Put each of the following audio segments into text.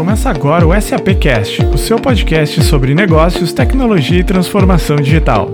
Começa agora o SAP Cast, o seu podcast sobre negócios, tecnologia e transformação digital.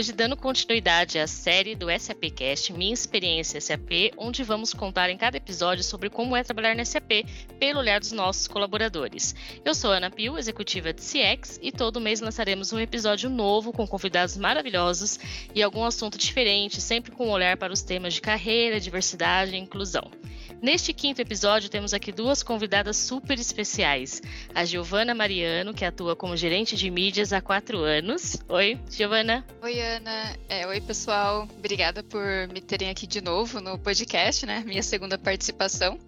Hoje dando continuidade à série do SAPcast Minha Experiência SAP, onde vamos contar em cada episódio sobre como é trabalhar na SAP pelo olhar dos nossos colaboradores. Eu sou Ana Pio, executiva de CX, e todo mês lançaremos um episódio novo com convidados maravilhosos e algum assunto diferente, sempre com um olhar para os temas de carreira, diversidade e inclusão. Neste quinto episódio, temos aqui duas convidadas super especiais. A Giovana Mariano, que atua como gerente de mídias há quatro anos. Oi, Giovana. Oi, Ana. É, oi, pessoal. Obrigada por me terem aqui de novo no podcast, né? Minha segunda participação.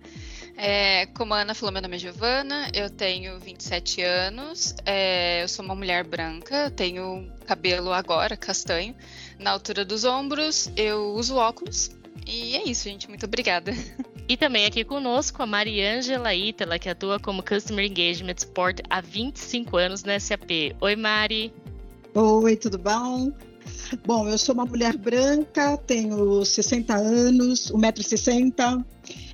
É, como a Ana falou, meu nome é Giovana, eu tenho 27 anos, é, eu sou uma mulher branca, tenho cabelo agora castanho, na altura dos ombros, eu uso óculos. E é isso, gente. Muito obrigada. E também aqui conosco a Mariângela Itala, que atua como Customer Engagement Support há 25 anos na SAP. Oi, Mari. Oi, tudo bom? Bom, eu sou uma mulher branca, tenho 60 anos, 1,60m,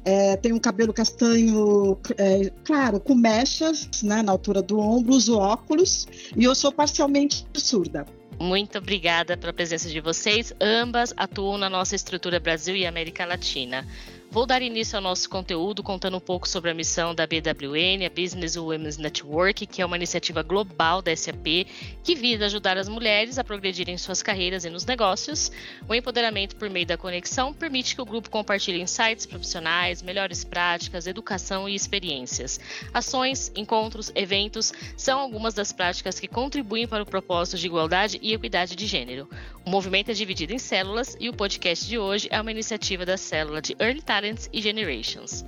é, tenho um cabelo castanho, é, claro, com mechas né, na altura do ombro, uso óculos e eu sou parcialmente surda. Muito obrigada pela presença de vocês. Ambas atuam na nossa estrutura Brasil e América Latina. Vou dar início ao nosso conteúdo contando um pouco sobre a missão da BWN, a Business Women's Network, que é uma iniciativa global da SAP que visa ajudar as mulheres a progredirem em suas carreiras e nos negócios. O empoderamento por meio da conexão permite que o grupo compartilhe insights profissionais, melhores práticas, educação e experiências. Ações, encontros, eventos são algumas das práticas que contribuem para o propósito de igualdade e equidade de gênero. O movimento é dividido em células e o podcast de hoje é uma iniciativa da célula de Early Time Talents e Generations.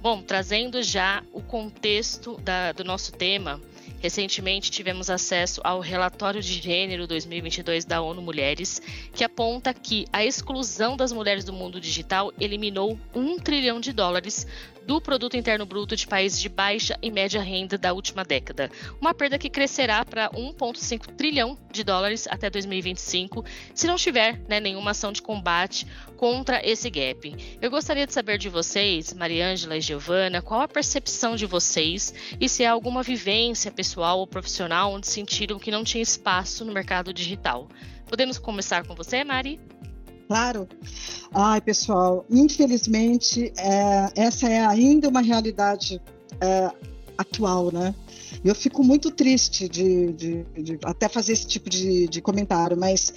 Bom, trazendo já o contexto da, do nosso tema, recentemente tivemos acesso ao relatório de gênero 2022 da ONU Mulheres, que aponta que a exclusão das mulheres do mundo digital eliminou um trilhão de dólares do produto interno bruto de países de baixa e média renda da última década, uma perda que crescerá para 1,5 trilhão de dólares até 2025, se não tiver né, nenhuma ação de combate contra esse gap. Eu gostaria de saber de vocês, Mariângela e Giovana, qual a percepção de vocês e se há alguma vivência pessoal ou profissional onde sentiram que não tinha espaço no mercado digital. Podemos começar com você, Mari? Claro. Ai, pessoal, infelizmente, é, essa é ainda uma realidade é, atual, né? Eu fico muito triste de, de, de até fazer esse tipo de, de, comentário, mas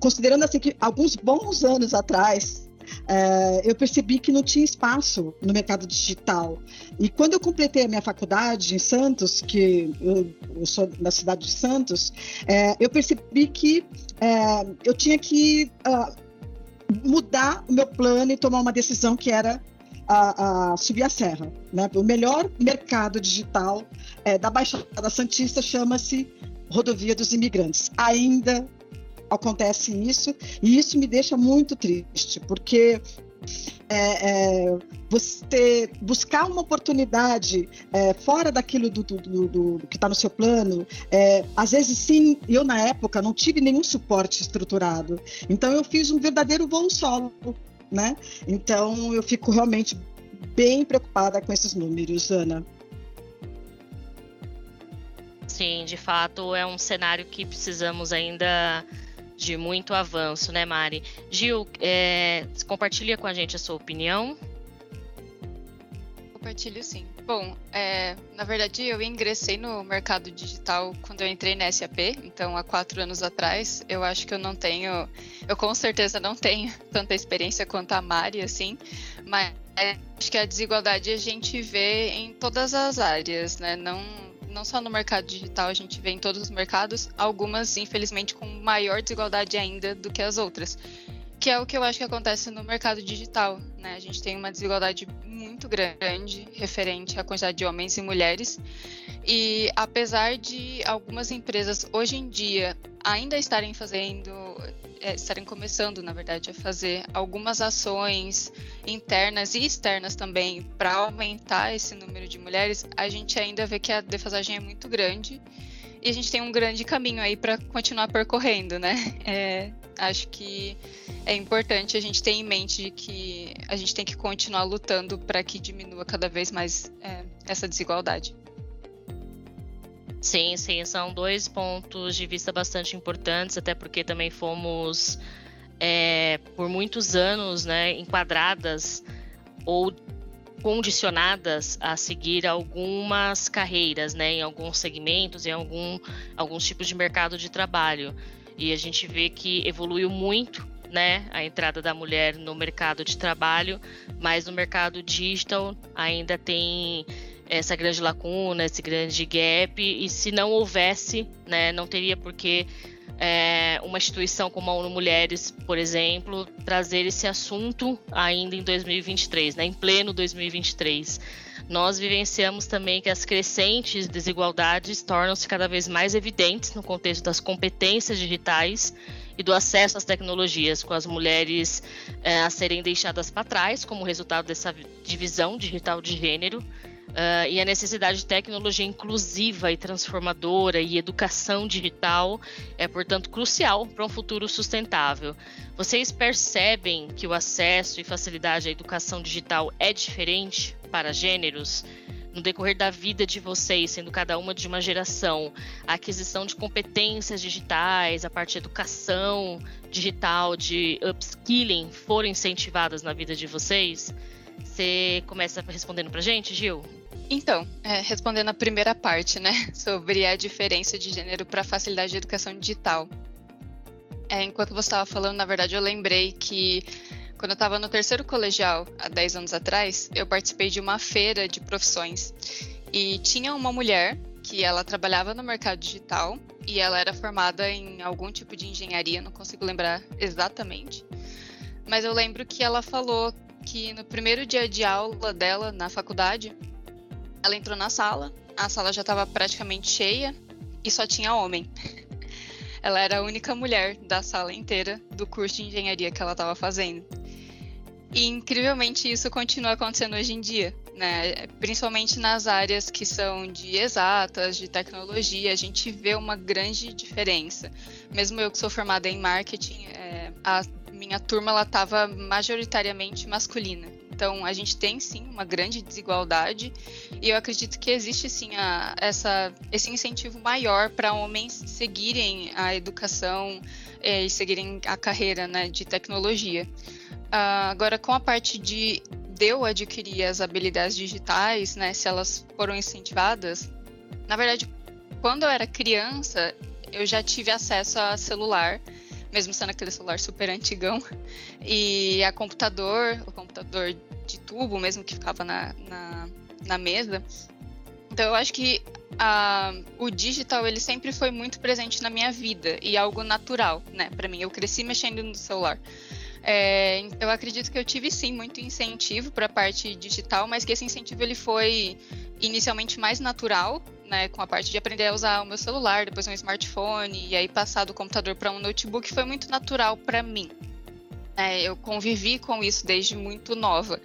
considerando assim que alguns bons anos atrás é, eu percebi que não tinha espaço no mercado digital. E quando eu completei a minha faculdade em Santos, que eu, eu sou da cidade de Santos, é, eu percebi que é, eu tinha que uh, mudar o meu plano e tomar uma decisão que era a, a subir a serra. Né? O melhor mercado digital é, da Baixada Santista chama-se Rodovia dos Imigrantes. Ainda acontece isso e isso me deixa muito triste, porque é, é, você buscar uma oportunidade é, fora daquilo do, do, do, do que está no seu plano, é, às vezes sim, eu na época não tive nenhum suporte estruturado. Então eu fiz um verdadeiro voo solo, né? Então eu fico realmente bem preocupada com esses números, Ana. Sim, de fato é um cenário que precisamos ainda de muito avanço, né, Mari? Gil, é, compartilha com a gente a sua opinião. Compartilho sim. Bom, é, na verdade eu ingressei no mercado digital quando eu entrei na SAP, então há quatro anos atrás. Eu acho que eu não tenho, eu com certeza não tenho tanta experiência quanto a Mari, assim, mas acho que a desigualdade a gente vê em todas as áreas, né? Não não só no mercado digital, a gente vê em todos os mercados, algumas, infelizmente, com maior desigualdade ainda do que as outras. Que é o que eu acho que acontece no mercado digital. Né? A gente tem uma desigualdade muito grande referente à quantidade de homens e mulheres. E apesar de algumas empresas hoje em dia ainda estarem fazendo é, estarem começando, na verdade, a fazer algumas ações internas e externas também para aumentar esse número de mulheres, a gente ainda vê que a defasagem é muito grande e a gente tem um grande caminho aí para continuar percorrendo, né? É, Acho que é importante a gente ter em mente que a gente tem que continuar lutando para que diminua cada vez mais é, essa desigualdade. Sim, sim, são dois pontos de vista bastante importantes, até porque também fomos é, por muitos anos né, enquadradas ou condicionadas a seguir algumas carreiras, né, em alguns segmentos, em algum, alguns tipos de mercado de trabalho. E a gente vê que evoluiu muito né, a entrada da mulher no mercado de trabalho, mas no mercado digital ainda tem essa grande lacuna, esse grande gap, e se não houvesse, né, não teria por que é, uma instituição como a ONU Mulheres, por exemplo, trazer esse assunto ainda em 2023, né, em pleno 2023. Nós vivenciamos também que as crescentes desigualdades tornam-se cada vez mais evidentes no contexto das competências digitais e do acesso às tecnologias, com as mulheres é, a serem deixadas para trás como resultado dessa divisão digital de gênero Uh, e a necessidade de tecnologia inclusiva e transformadora e educação digital é, portanto, crucial para um futuro sustentável. Vocês percebem que o acesso e facilidade à educação digital é diferente para gêneros? No decorrer da vida de vocês, sendo cada uma de uma geração, a aquisição de competências digitais, a parte de educação digital, de upskilling, foram incentivadas na vida de vocês? Você começa respondendo para gente, Gil? Então, é, respondendo a primeira parte, né, sobre a diferença de gênero para facilidade de educação digital. É, enquanto você estava falando, na verdade, eu lembrei que quando eu estava no terceiro colegial, há 10 anos atrás, eu participei de uma feira de profissões. E tinha uma mulher que ela trabalhava no mercado digital e ela era formada em algum tipo de engenharia, não consigo lembrar exatamente. Mas eu lembro que ela falou que no primeiro dia de aula dela na faculdade, ela entrou na sala, a sala já estava praticamente cheia e só tinha homem. ela era a única mulher da sala inteira do curso de engenharia que ela estava fazendo. E incrivelmente isso continua acontecendo hoje em dia, né? Principalmente nas áreas que são de exatas, de tecnologia, a gente vê uma grande diferença. Mesmo eu que sou formada em marketing, é, a minha turma ela estava majoritariamente masculina. Então, a gente tem sim uma grande desigualdade e eu acredito que existe sim a, essa, esse incentivo maior para homens seguirem a educação é, e seguirem a carreira né, de tecnologia. Uh, agora, com a parte de, de eu adquirir as habilidades digitais, né, se elas foram incentivadas, na verdade, quando eu era criança, eu já tive acesso a celular mesmo sendo aquele celular super antigão. E a computador, o computador de tubo mesmo que ficava na, na, na mesa. Então eu acho que a, o digital ele sempre foi muito presente na minha vida e algo natural, né, para mim. Eu cresci mexendo no celular. É, eu acredito que eu tive sim muito incentivo para a parte digital, mas que esse incentivo ele foi inicialmente mais natural né, com a parte de aprender a usar o meu celular, depois um smartphone, e aí passar do computador para um notebook foi muito natural para mim. É, eu convivi com isso desde muito nova.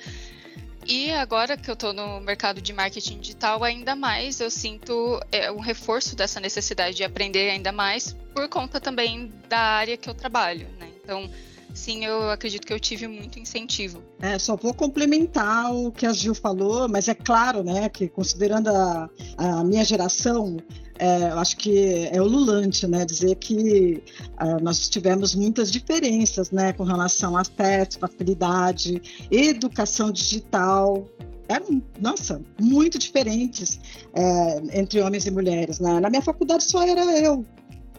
E agora que eu estou no mercado de marketing digital, ainda mais eu sinto é, um reforço dessa necessidade de aprender ainda mais por conta também da área que eu trabalho. Né? Então, sim, eu acredito que eu tive muito incentivo. É, só vou complementar o que a Gil falou, mas é claro, né, que considerando a, a minha geração, é, eu acho que é ululante, né, dizer que uh, nós tivemos muitas diferenças, né, com relação a acesso, facilidade, educação digital, eram, nossa, muito diferentes é, entre homens e mulheres. Né? Na minha faculdade só era eu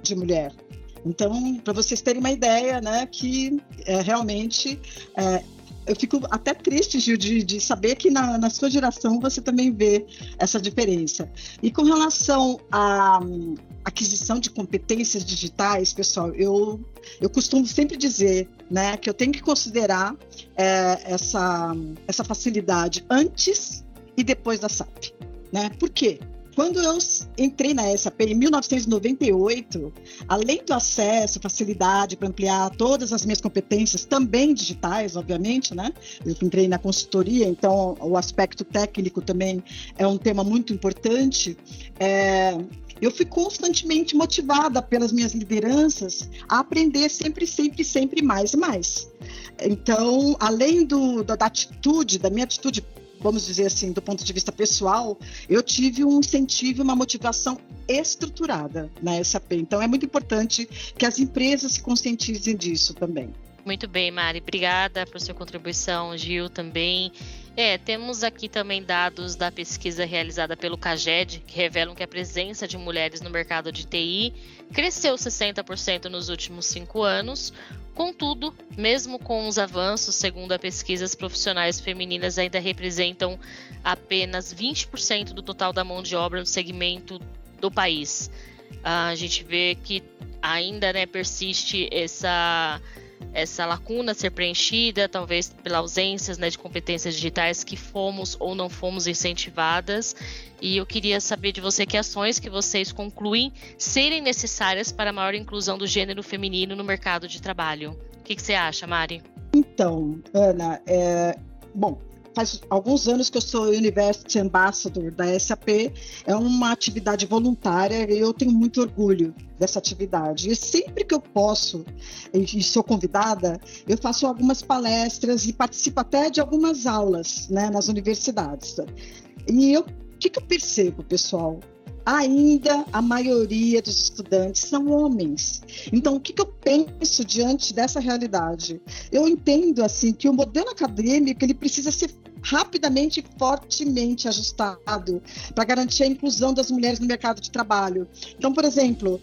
de mulher. Então, para vocês terem uma ideia, né, que é, realmente é, eu fico até triste, Gil, de, de saber que na, na, sua geração você também vê essa diferença. E com relação à aquisição de competências digitais, pessoal, eu, eu costumo sempre dizer né, que eu tenho que considerar é, essa, essa facilidade antes e depois da SAP. Né? Por quê? Quando eu entrei na SAP em 1998, além do acesso, facilidade para ampliar todas as minhas competências, também digitais, obviamente, né? Eu entrei na consultoria, então o aspecto técnico também é um tema muito importante. É, eu fui constantemente motivada pelas minhas lideranças a aprender sempre, sempre, sempre mais e mais. Então, além do, da, da atitude, da minha atitude vamos dizer assim, do ponto de vista pessoal, eu tive um incentivo, uma motivação estruturada na SAP. Então, é muito importante que as empresas se conscientizem disso também. Muito bem, Mari. Obrigada por sua contribuição, Gil também. É, temos aqui também dados da pesquisa realizada pelo CAGED, que revelam que a presença de mulheres no mercado de TI cresceu 60% nos últimos cinco anos. Contudo, mesmo com os avanços, segundo a pesquisa, as profissionais femininas ainda representam apenas 20% do total da mão de obra no segmento do país. A gente vê que ainda né, persiste essa essa lacuna ser preenchida, talvez pela ausência né, de competências digitais que fomos ou não fomos incentivadas. E eu queria saber de você que ações que vocês concluem serem necessárias para a maior inclusão do gênero feminino no mercado de trabalho. O que, que você acha, Mari? Então, Ana, é... bom, faz alguns anos que eu sou University Ambassador da SAP. É uma atividade voluntária e eu tenho muito orgulho dessa atividade. E sempre que eu posso e sou convidada, eu faço algumas palestras e participo até de algumas aulas né, nas universidades. E eu, o que, que eu percebo, pessoal? ainda a maioria dos estudantes são homens. Então, o que, que, eu penso diante dessa realidade? Eu entendo assim que o modelo acadêmico ele precisa ser rapidamente e fortemente ajustado para garantir a inclusão das mulheres no mercado de trabalho. Então, por exemplo,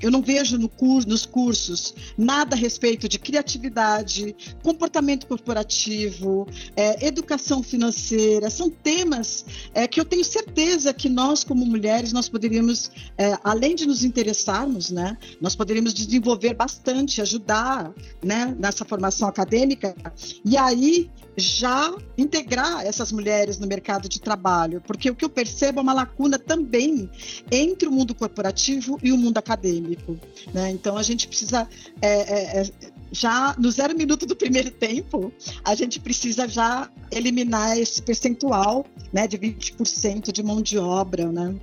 eu não vejo no cur nos cursos nada a respeito de criatividade, comportamento corporativo, é, educação financeira. São temas é, que eu tenho certeza que nós, como mulheres, nós poderíamos, é, além de nos interessarmos, né, nós poderíamos desenvolver bastante, ajudar né, nessa formação acadêmica. E aí já integrar essas mulheres no mercado de trabalho, porque o que eu percebo é uma lacuna também entre o mundo corporativo e o mundo acadêmico. Né? Então a gente precisa é, é, é já no zero minuto do primeiro tempo, a gente precisa já eliminar esse percentual né, de 20% de mão de obra. Né?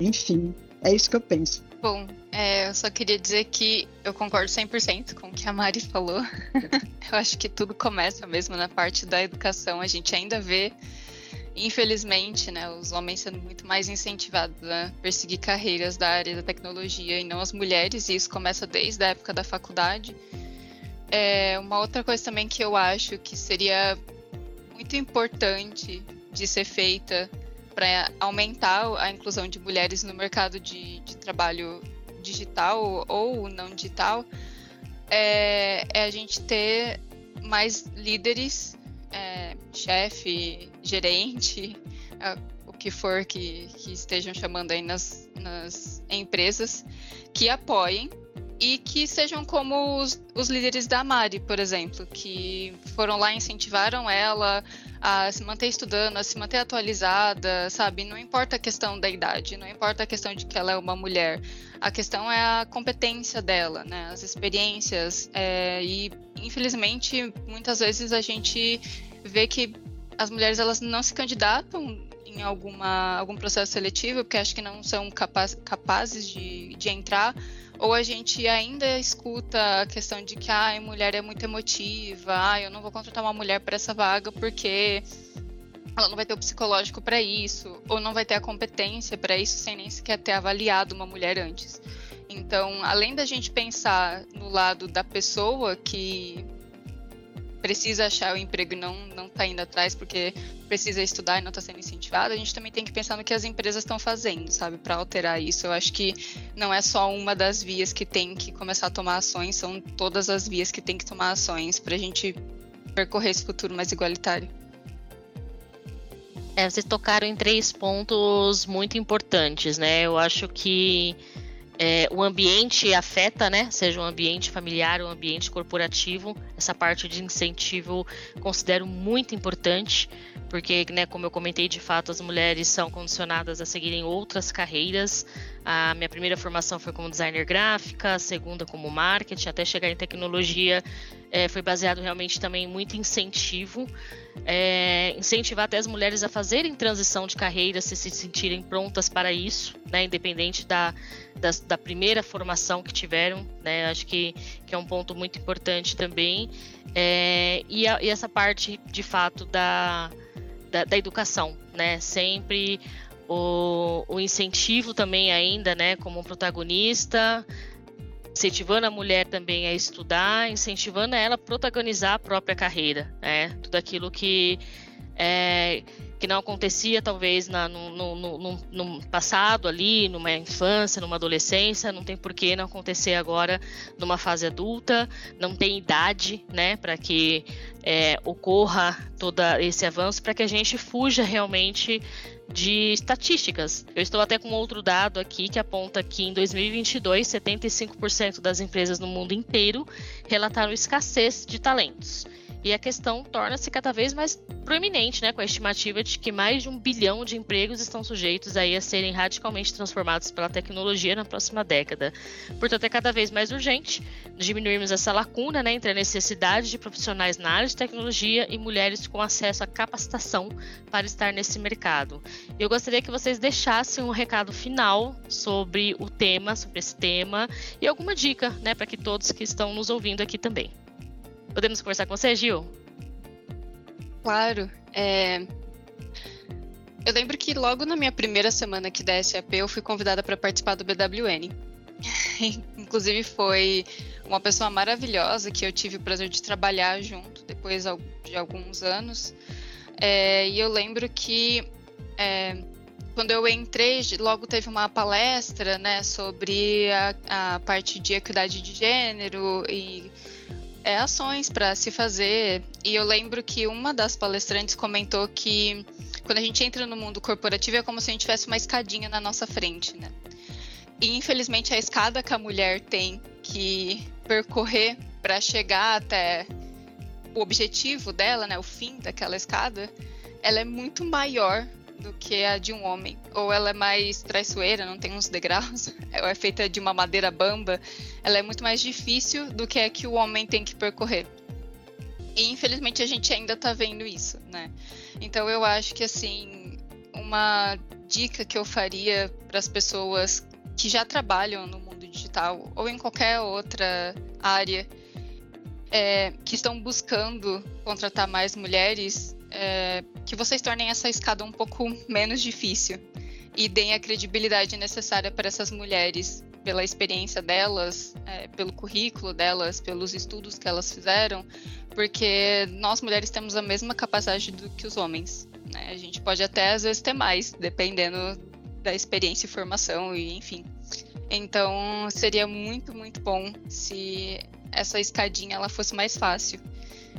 Enfim, é isso que eu penso. Bom, é, eu só queria dizer que eu concordo 100% com o que a Mari falou. eu acho que tudo começa mesmo na parte da educação. A gente ainda vê, infelizmente, né, os homens sendo muito mais incentivados a perseguir carreiras da área da tecnologia e não as mulheres, e isso começa desde a época da faculdade. É, uma outra coisa também que eu acho que seria muito importante de ser feita para aumentar a inclusão de mulheres no mercado de, de trabalho digital ou não digital é, é, a gente ter mais líderes, é, chefe, gerente, é, o que for que, que estejam chamando aí nas, nas empresas, que apoiem e que sejam como os, os, líderes da Mari, por exemplo, que foram lá e incentivaram ela a se manter estudando, a se manter atualizada, sabe? Não importa a questão da idade, não importa a questão de que ela é uma mulher, a questão é a competência dela, né? As experiências é, e infelizmente muitas vezes a gente vê que as mulheres elas não se candidatam em alguma algum processo seletivo porque acho que não são capaz, capazes de, de entrar ou a gente ainda escuta a questão de que a mulher é muito emotiva, ah, eu não vou contratar uma mulher para essa vaga porque ela não vai ter o psicológico para isso, ou não vai ter a competência para isso sem nem sequer ter avaliado uma mulher antes. Então, além da gente pensar no lado da pessoa que precisa achar o emprego e não não está indo atrás porque precisa estudar e não está sendo incentivado, a gente também tem que pensar no que as empresas estão fazendo, sabe, para alterar isso. Eu acho que não é só uma das vias que tem que começar a tomar ações, são todas as vias que tem que tomar ações para a gente percorrer esse futuro mais igualitário. É, vocês tocaram em três pontos muito importantes, né? Eu acho que é, o ambiente afeta, né? Seja um ambiente familiar ou um ambiente corporativo. Essa parte de incentivo considero muito importante, porque, né, como eu comentei, de fato, as mulheres são condicionadas a seguirem outras carreiras. A minha primeira formação foi como designer gráfica, a segunda como marketing, até chegar em tecnologia, é, foi baseado realmente também em muito incentivo, é, incentivar até as mulheres a fazerem transição de carreira, se se sentirem prontas para isso, né, independente da, da, da primeira formação que tiveram, né, acho que, que é um ponto muito importante também. É, e, a, e essa parte, de fato, da da, da educação, né? Sempre o, o, incentivo também ainda, né, como protagonista, incentivando a mulher também a estudar, incentivando ela a protagonizar a própria carreira, né? Tudo aquilo que é, que não acontecia talvez na, no, no, no, no, passado ali, numa infância, numa adolescência, não tem por que não acontecer agora numa fase adulta, não tem idade, né, para que é, ocorra todo esse avanço, para que a gente fuja realmente de estatísticas. Eu estou até com outro dado aqui que aponta que em 2022, 75% das empresas no mundo inteiro relataram escassez de talentos. E a questão torna-se cada vez mais proeminente, né, com a estimativa de que mais de um bilhão de empregos estão sujeitos aí a serem radicalmente transformados pela tecnologia na próxima década. Portanto, é cada vez mais urgente diminuirmos essa lacuna né, entre a necessidade de profissionais na área de tecnologia e mulheres com acesso à capacitação para estar nesse mercado. Eu gostaria que vocês deixassem um recado final sobre o tema, sobre esse tema, e alguma dica né, para que todos que estão nos ouvindo aqui também. Podemos conversar com você, Gil? Claro. É... Eu lembro que logo na minha primeira semana aqui da SAP eu fui convidada para participar do BWN. Inclusive foi uma pessoa maravilhosa que eu tive o prazer de trabalhar junto depois de alguns anos. É, e eu lembro que é, quando eu entrei, logo teve uma palestra né, sobre a, a parte de equidade de gênero e é, ações para se fazer. E eu lembro que uma das palestrantes comentou que quando a gente entra no mundo corporativo é como se a gente tivesse uma escadinha na nossa frente, né? E infelizmente a escada que a mulher tem que percorrer para chegar até o objetivo dela, né, o fim daquela escada, ela é muito maior do que a de um homem. Ou ela é mais traiçoeira, não tem uns degraus, ou é feita de uma madeira bamba. Ela é muito mais difícil do que a que o homem tem que percorrer. E infelizmente a gente ainda tá vendo isso, né? Então eu acho que assim, uma dica que eu faria para as pessoas que já trabalham no mundo digital ou em qualquer outra área é, que estão buscando contratar mais mulheres é, que vocês tornem essa escada um pouco menos difícil e deem a credibilidade necessária para essas mulheres, pela experiência delas, é, pelo currículo delas, pelos estudos que elas fizeram, porque nós mulheres temos a mesma capacidade do que os homens. Né? A gente pode até às vezes ter mais, dependendo da experiência e formação, e enfim. Então seria muito, muito bom se essa escadinha ela fosse mais fácil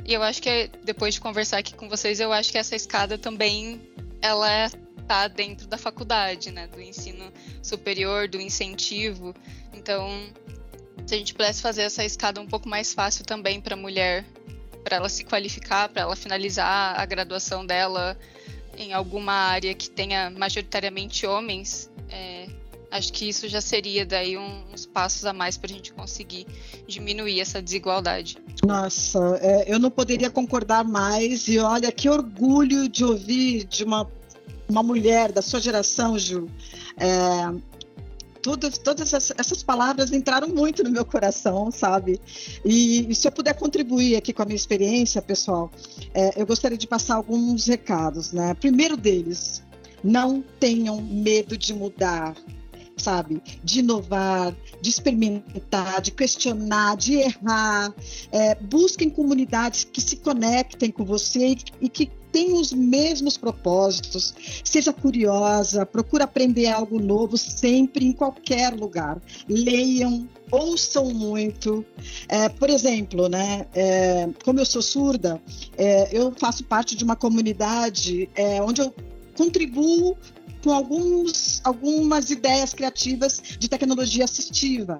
e eu acho que depois de conversar aqui com vocês, eu acho que essa escada também ela está dentro da faculdade, né, do ensino superior, do incentivo. Então, se a gente pudesse fazer essa escada um pouco mais fácil também para a mulher, para ela se qualificar, para ela finalizar a graduação dela em alguma área que tenha majoritariamente homens, é, Acho que isso já seria daí uns passos a mais para a gente conseguir diminuir essa desigualdade. Nossa, é, eu não poderia concordar mais. E olha, que orgulho de ouvir de uma, uma mulher da sua geração, Ju. É, todas, todas essas palavras entraram muito no meu coração, sabe? E, e, se eu puder contribuir aqui com a minha experiência, pessoal, é, eu gostaria de passar alguns recados, né? Primeiro deles, não tenham medo de mudar sabe? De inovar, de experimentar, de questionar, de errar. É, busquem comunidades que se conectem com você e, que tenham os mesmos propósitos. Seja curiosa, procure aprender algo novo sempre, em qualquer lugar. Leiam, ouçam muito. É, por exemplo, né, é, como eu sou surda, é, eu faço parte de uma comunidade é, onde eu contribuo com alguns, algumas ideias criativas de tecnologia assistiva.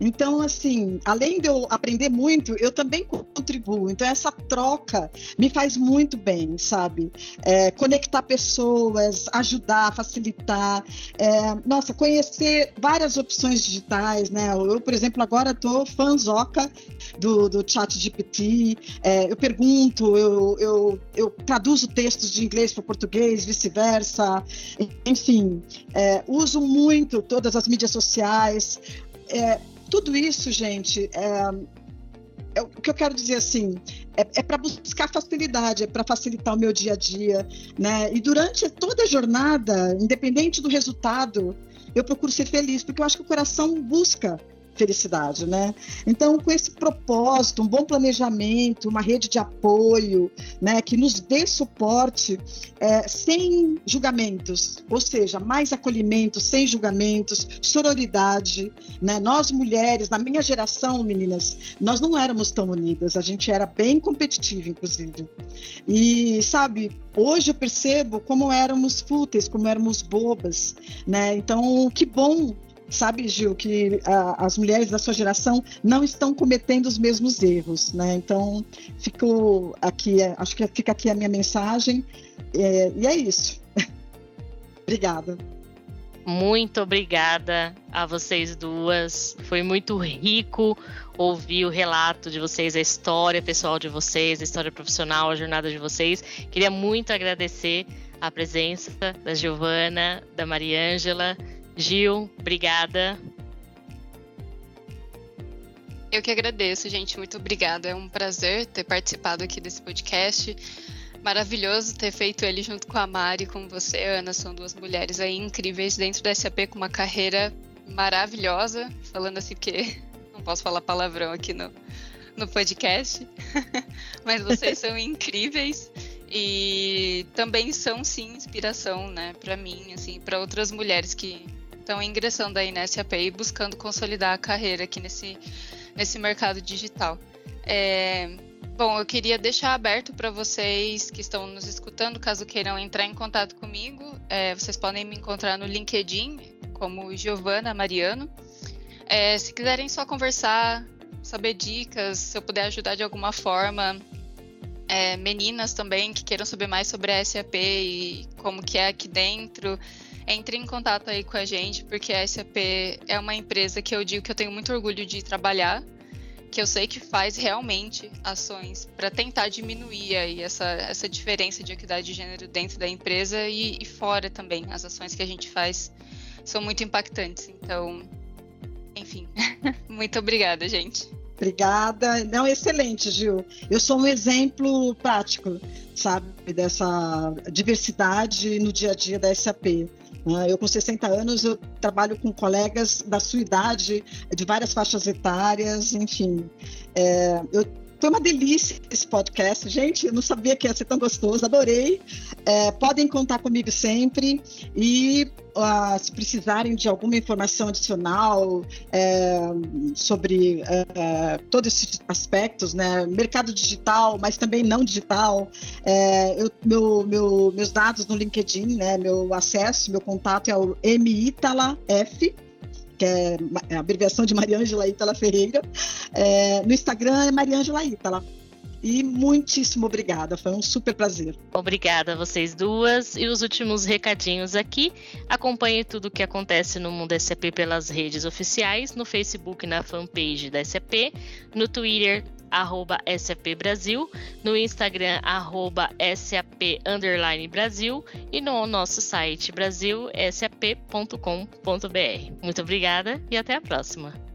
Então, assim, além de eu aprender muito, eu também contribuo. Então, essa troca me faz muito bem, sabe? É, conectar pessoas, ajudar, facilitar. É, nossa, conhecer várias opções digitais, né? Eu, por exemplo, agora estou fanzoca do, do chat GPT. É, eu pergunto, eu, eu, eu traduzo textos de inglês para português, vice-versa. Enfim, é, uso muito todas as mídias sociais. É, tudo isso, gente, é, é, o que eu quero dizer assim, é, é para buscar facilidade, é para facilitar o meu dia a dia, né? E durante toda a jornada, independente do resultado, eu procuro ser feliz, porque eu acho que o coração busca felicidade, né? Então, com esse propósito, um bom planejamento, uma rede de apoio, né, que nos dê suporte é, sem julgamentos, ou seja, mais acolhimento, sem julgamentos, sororidade, né? Nós mulheres, na minha geração, meninas, nós não éramos tão unidas, a gente era bem competitiva, inclusive. E sabe, hoje eu percebo como éramos fúteis, como éramos bobas, né? Então, que bom sabe, Gil, que a, as mulheres da sua geração não estão cometendo os mesmos erros, né? Então, ficou aqui, acho que fica aqui a minha mensagem, é, e é isso. Obrigada. Muito obrigada a vocês duas. Foi muito rico ouvir o relato de vocês, a história pessoal de vocês, a história profissional, a jornada de vocês. Queria muito agradecer a presença da Giovana, da Mariângela, Gil, obrigada. Eu que agradeço, gente. Muito obrigada. É um prazer ter participado aqui desse podcast. Maravilhoso ter feito ele junto com a Mari, com você, Ana. São duas mulheres aí incríveis dentro da SAP com uma carreira maravilhosa. Falando assim, porque não posso falar palavrão aqui no, no podcast. Mas vocês são incríveis e também são sim inspiração, né, para mim, assim, para outras mulheres que estão ingressando aí na SAP e buscando consolidar a carreira aqui nesse, nesse mercado digital. É, bom, eu queria deixar aberto para vocês que estão nos escutando, caso queiram entrar em contato comigo, é, vocês podem me encontrar no LinkedIn como Giovana Mariano. É, se quiserem só conversar, saber dicas, se eu puder ajudar de alguma forma, é, meninas também que queiram saber mais sobre a SAP e como que é aqui dentro, entre em contato aí com a gente, porque a SAP é uma empresa que eu digo que eu tenho muito orgulho de trabalhar, que eu sei que faz realmente ações para tentar diminuir aí essa, essa diferença de equidade de gênero dentro da empresa e, e fora também. As ações que a gente faz são muito impactantes. Então, enfim, muito obrigada, gente. Obrigada. Não, excelente, Gil. Eu sou um exemplo prático, sabe, dessa diversidade no dia a dia da SAP. Né? Eu, com 60 anos, eu trabalho com colegas da sua idade, de várias faixas etárias, enfim. É, eu foi uma delícia esse podcast, gente. Eu não sabia que ia ser tão gostoso, adorei. É, podem contar comigo sempre e uh, se precisarem de alguma informação adicional é, sobre é, todos esses aspectos, né? Mercado digital, mas também não digital. É, eu, meu, meu, meus dados no LinkedIn, né? Meu acesso, meu contato é o MITALA F que é, é a abreviação de Mariângela Ítala Ferreira. É, no Instagram é Mariângela Ítala. E muitíssimo obrigada, foi um super prazer. Obrigada a vocês duas. E os últimos recadinhos aqui. Acompanhe tudo o que acontece no Mundo SAP pelas redes oficiais, no Facebook, na fanpage da SAP, no Twitter, arroba SAP Brasil, no Instagram, arroba SAP underline Brasil e no nosso site brasilsap.com.br. Muito obrigada e até a próxima.